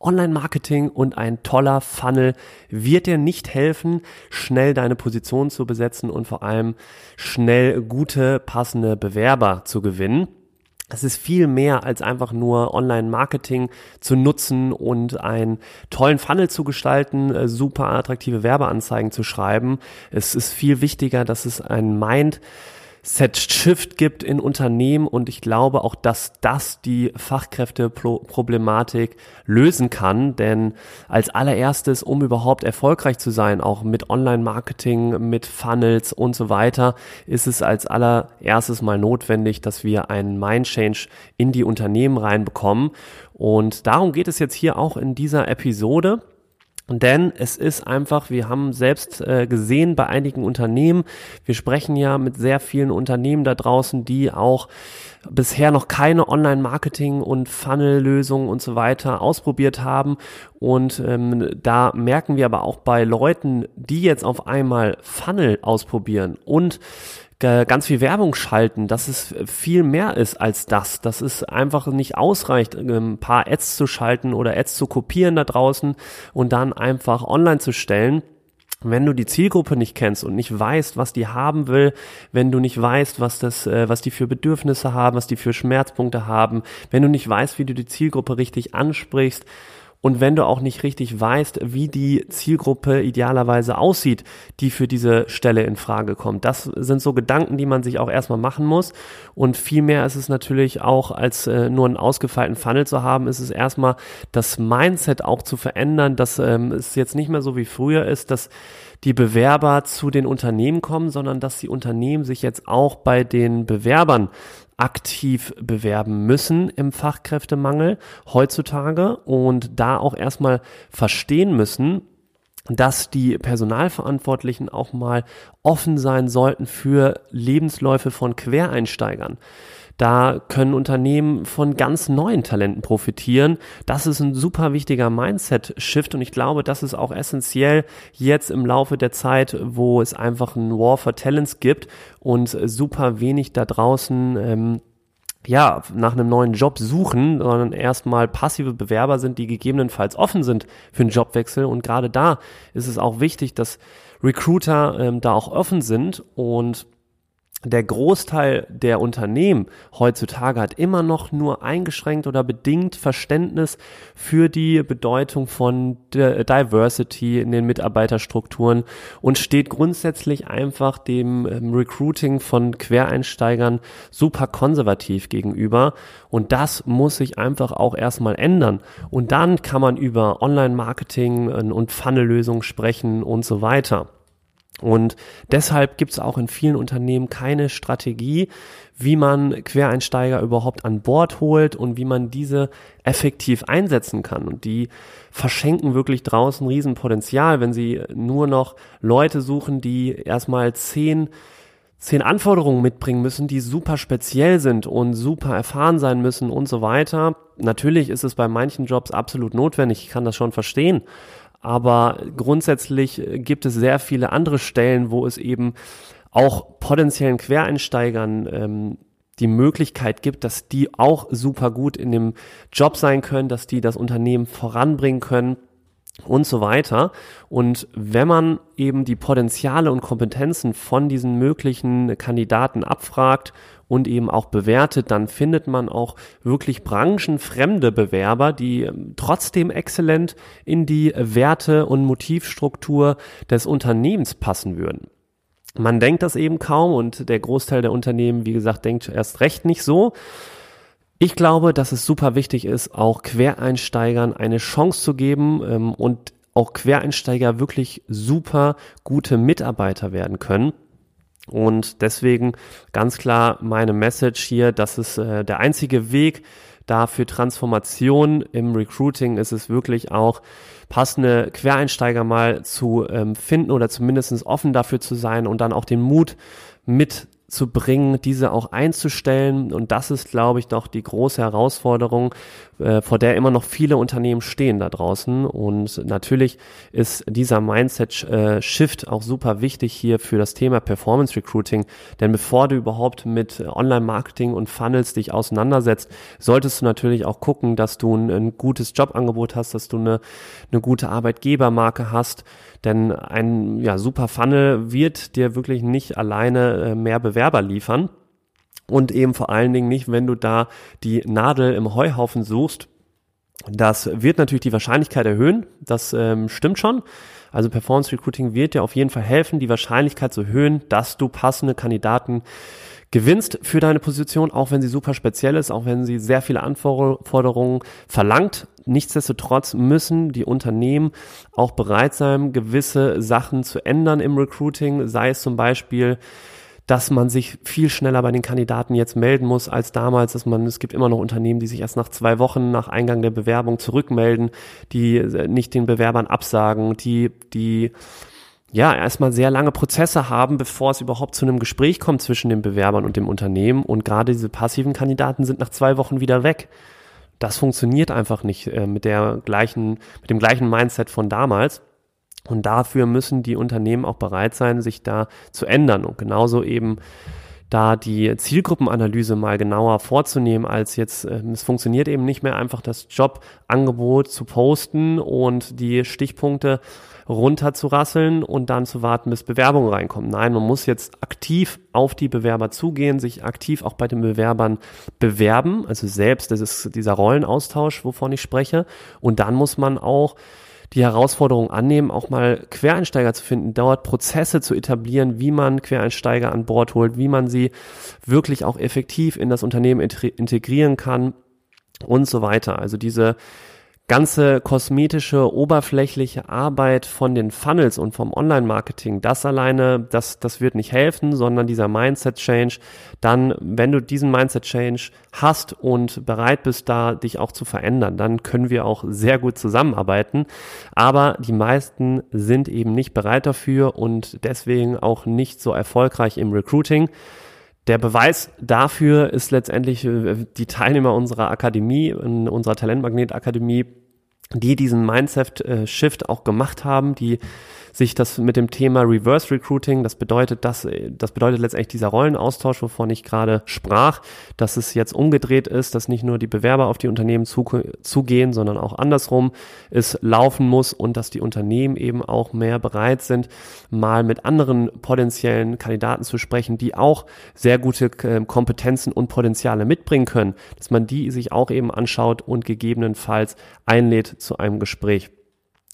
Online-Marketing und ein toller Funnel wird dir nicht helfen, schnell deine Position zu besetzen und vor allem schnell gute, passende Bewerber zu gewinnen. Es ist viel mehr als einfach nur Online-Marketing zu nutzen und einen tollen Funnel zu gestalten, äh, super attraktive Werbeanzeigen zu schreiben. Es ist viel wichtiger, dass es ein Mind Set-Shift gibt in Unternehmen und ich glaube auch, dass das die Fachkräfteproblematik lösen kann, denn als allererstes, um überhaupt erfolgreich zu sein, auch mit Online-Marketing, mit Funnels und so weiter, ist es als allererstes mal notwendig, dass wir einen Mind-Change in die Unternehmen reinbekommen und darum geht es jetzt hier auch in dieser Episode. Denn es ist einfach, wir haben selbst äh, gesehen bei einigen Unternehmen, wir sprechen ja mit sehr vielen Unternehmen da draußen, die auch bisher noch keine Online-Marketing- und Funnel-Lösungen und so weiter ausprobiert haben. Und ähm, da merken wir aber auch bei Leuten, die jetzt auf einmal Funnel ausprobieren und ganz viel Werbung schalten, dass es viel mehr ist als das, dass es einfach nicht ausreicht, ähm, ein paar Ads zu schalten oder Ads zu kopieren da draußen und dann einfach online zu stellen. Wenn du die Zielgruppe nicht kennst und nicht weißt, was die haben will, wenn du nicht weißt, was das, äh, was die für Bedürfnisse haben, was die für Schmerzpunkte haben, wenn du nicht weißt, wie du die Zielgruppe richtig ansprichst, und wenn du auch nicht richtig weißt, wie die Zielgruppe idealerweise aussieht, die für diese Stelle in Frage kommt. Das sind so Gedanken, die man sich auch erstmal machen muss. Und vielmehr ist es natürlich auch, als äh, nur einen ausgefeilten Funnel zu haben, ist es erstmal das Mindset auch zu verändern, dass ähm, es jetzt nicht mehr so wie früher ist, dass die Bewerber zu den Unternehmen kommen, sondern dass die Unternehmen sich jetzt auch bei den Bewerbern aktiv bewerben müssen im Fachkräftemangel heutzutage und da auch erstmal verstehen müssen, dass die Personalverantwortlichen auch mal offen sein sollten für Lebensläufe von Quereinsteigern. Da können Unternehmen von ganz neuen Talenten profitieren. Das ist ein super wichtiger Mindset-Shift und ich glaube, das ist auch essentiell jetzt im Laufe der Zeit, wo es einfach ein War for Talents gibt und super wenig da draußen ähm, ja, nach einem neuen Job suchen, sondern erstmal passive Bewerber sind, die gegebenenfalls offen sind für einen Jobwechsel. Und gerade da ist es auch wichtig, dass Recruiter ähm, da auch offen sind und der Großteil der Unternehmen heutzutage hat immer noch nur eingeschränkt oder bedingt Verständnis für die Bedeutung von Diversity in den Mitarbeiterstrukturen und steht grundsätzlich einfach dem ähm, Recruiting von Quereinsteigern super konservativ gegenüber. Und das muss sich einfach auch erstmal ändern. Und dann kann man über Online-Marketing und Funnel-Lösungen sprechen und so weiter. Und deshalb gibt es auch in vielen Unternehmen keine Strategie, wie man Quereinsteiger überhaupt an Bord holt und wie man diese effektiv einsetzen kann. Und die verschenken wirklich draußen Riesenpotenzial, wenn sie nur noch Leute suchen, die erstmal zehn zehn Anforderungen mitbringen müssen, die super speziell sind und super erfahren sein müssen und so weiter. Natürlich ist es bei manchen Jobs absolut notwendig, ich kann das schon verstehen. Aber grundsätzlich gibt es sehr viele andere Stellen, wo es eben auch potenziellen Quereinsteigern ähm, die Möglichkeit gibt, dass die auch super gut in dem Job sein können, dass die das Unternehmen voranbringen können und so weiter. Und wenn man eben die Potenziale und Kompetenzen von diesen möglichen Kandidaten abfragt und eben auch bewertet, dann findet man auch wirklich branchenfremde Bewerber, die ähm, trotzdem exzellent in die Werte- und Motivstruktur des Unternehmens passen würden. Man denkt das eben kaum und der Großteil der Unternehmen, wie gesagt, denkt erst recht nicht so. Ich glaube, dass es super wichtig ist, auch Quereinsteigern eine Chance zu geben ähm, und auch Quereinsteiger wirklich super gute Mitarbeiter werden können. Und deswegen ganz klar meine Message hier, dass es äh, der einzige Weg da für Transformation im Recruiting ist es wirklich auch passende Quereinsteiger mal zu ähm, finden oder zumindest offen dafür zu sein und dann auch den Mut mit zu bringen, diese auch einzustellen. Und das ist, glaube ich, doch die große Herausforderung, äh, vor der immer noch viele Unternehmen stehen da draußen. Und natürlich ist dieser Mindset-Shift äh, auch super wichtig hier für das Thema Performance Recruiting. Denn bevor du überhaupt mit Online-Marketing und Funnels dich auseinandersetzt, solltest du natürlich auch gucken, dass du ein, ein gutes Jobangebot hast, dass du eine, eine gute Arbeitgebermarke hast, denn ein ja, super Funnel wird dir wirklich nicht alleine äh, mehr Bewerber liefern. Und eben vor allen Dingen nicht, wenn du da die Nadel im Heuhaufen suchst. Das wird natürlich die Wahrscheinlichkeit erhöhen. Das ähm, stimmt schon. Also Performance Recruiting wird dir auf jeden Fall helfen, die Wahrscheinlichkeit zu erhöhen, dass du passende Kandidaten gewinnst für deine Position, auch wenn sie super speziell ist, auch wenn sie sehr viele Anforderungen verlangt. Nichtsdestotrotz müssen die Unternehmen auch bereit sein, gewisse Sachen zu ändern im Recruiting, sei es zum Beispiel dass man sich viel schneller bei den Kandidaten jetzt melden muss als damals, dass man, es gibt immer noch Unternehmen, die sich erst nach zwei Wochen nach Eingang der Bewerbung zurückmelden, die nicht den Bewerbern absagen, die, die ja, erstmal sehr lange Prozesse haben, bevor es überhaupt zu einem Gespräch kommt zwischen den Bewerbern und dem Unternehmen. Und gerade diese passiven Kandidaten sind nach zwei Wochen wieder weg. Das funktioniert einfach nicht äh, mit der gleichen, mit dem gleichen Mindset von damals. Und dafür müssen die Unternehmen auch bereit sein, sich da zu ändern und genauso eben da die Zielgruppenanalyse mal genauer vorzunehmen, als jetzt, äh, es funktioniert eben nicht mehr einfach das Jobangebot zu posten und die Stichpunkte runterzurasseln und dann zu warten, bis Bewerbungen reinkommen. Nein, man muss jetzt aktiv auf die Bewerber zugehen, sich aktiv auch bei den Bewerbern bewerben, also selbst, das ist dieser Rollenaustausch, wovon ich spreche. Und dann muss man auch die Herausforderung annehmen, auch mal Quereinsteiger zu finden, dort Prozesse zu etablieren, wie man Quereinsteiger an Bord holt, wie man sie wirklich auch effektiv in das Unternehmen integrieren kann und so weiter. Also diese ganze kosmetische, oberflächliche Arbeit von den Funnels und vom Online-Marketing, das alleine, das, das wird nicht helfen, sondern dieser Mindset-Change, dann, wenn du diesen Mindset-Change hast und bereit bist, da dich auch zu verändern, dann können wir auch sehr gut zusammenarbeiten. Aber die meisten sind eben nicht bereit dafür und deswegen auch nicht so erfolgreich im Recruiting. Der Beweis dafür ist letztendlich äh, die Teilnehmer unserer Akademie, unserer Talentmagnet Akademie, die diesen Mindset-Shift äh, auch gemacht haben, die sich das mit dem Thema Reverse Recruiting, das bedeutet, dass, das bedeutet letztendlich dieser Rollenaustausch, wovon ich gerade sprach, dass es jetzt umgedreht ist, dass nicht nur die Bewerber auf die Unternehmen zu, zugehen, sondern auch andersrum es laufen muss und dass die Unternehmen eben auch mehr bereit sind, mal mit anderen potenziellen Kandidaten zu sprechen, die auch sehr gute ähm, Kompetenzen und Potenziale mitbringen können, dass man die sich auch eben anschaut und gegebenenfalls einlädt zu einem Gespräch.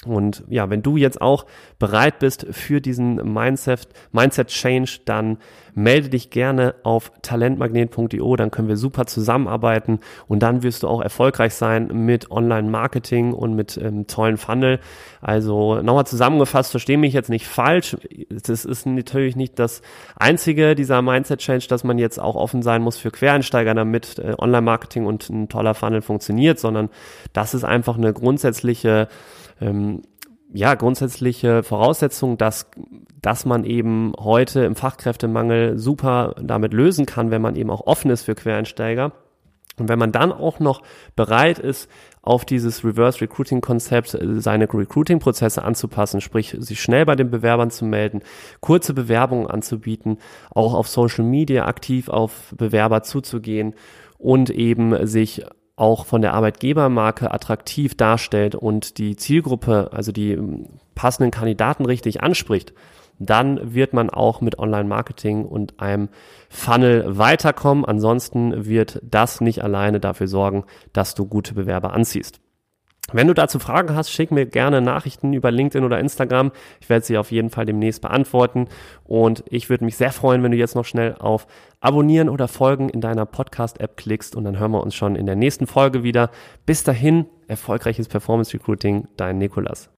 Und ja, wenn du jetzt auch bereit bist für diesen Mindset, Mindset Change, dann melde dich gerne auf talentmagnet.io, dann können wir super zusammenarbeiten und dann wirst du auch erfolgreich sein mit Online-Marketing und mit ähm, tollen Funnel. Also nochmal zusammengefasst, verstehe mich jetzt nicht falsch. Das ist natürlich nicht das einzige, dieser Mindset-Change, dass man jetzt auch offen sein muss für Quereinsteiger, damit äh, Online-Marketing und ein toller Funnel funktioniert, sondern das ist einfach eine grundsätzliche ähm, ja, grundsätzliche Voraussetzung, dass, dass man eben heute im Fachkräftemangel super damit lösen kann, wenn man eben auch offen ist für Quereinsteiger. Und wenn man dann auch noch bereit ist, auf dieses Reverse Recruiting Konzept äh, seine Recruiting Prozesse anzupassen, sprich sich schnell bei den Bewerbern zu melden, kurze Bewerbungen anzubieten, auch auf Social Media aktiv auf Bewerber zuzugehen und eben sich auch von der Arbeitgebermarke attraktiv darstellt und die Zielgruppe, also die ähm, passenden Kandidaten richtig anspricht, dann wird man auch mit Online-Marketing und einem Funnel weiterkommen. Ansonsten wird das nicht alleine dafür sorgen, dass du gute Bewerber anziehst. Wenn du dazu Fragen hast, schick mir gerne Nachrichten über LinkedIn oder Instagram. Ich werde sie auf jeden Fall demnächst beantworten. Und ich würde mich sehr freuen, wenn du jetzt noch schnell auf Abonnieren oder Folgen in deiner Podcast-App klickst. Und dann hören wir uns schon in der nächsten Folge wieder. Bis dahin, erfolgreiches Performance Recruiting, dein Nikolas.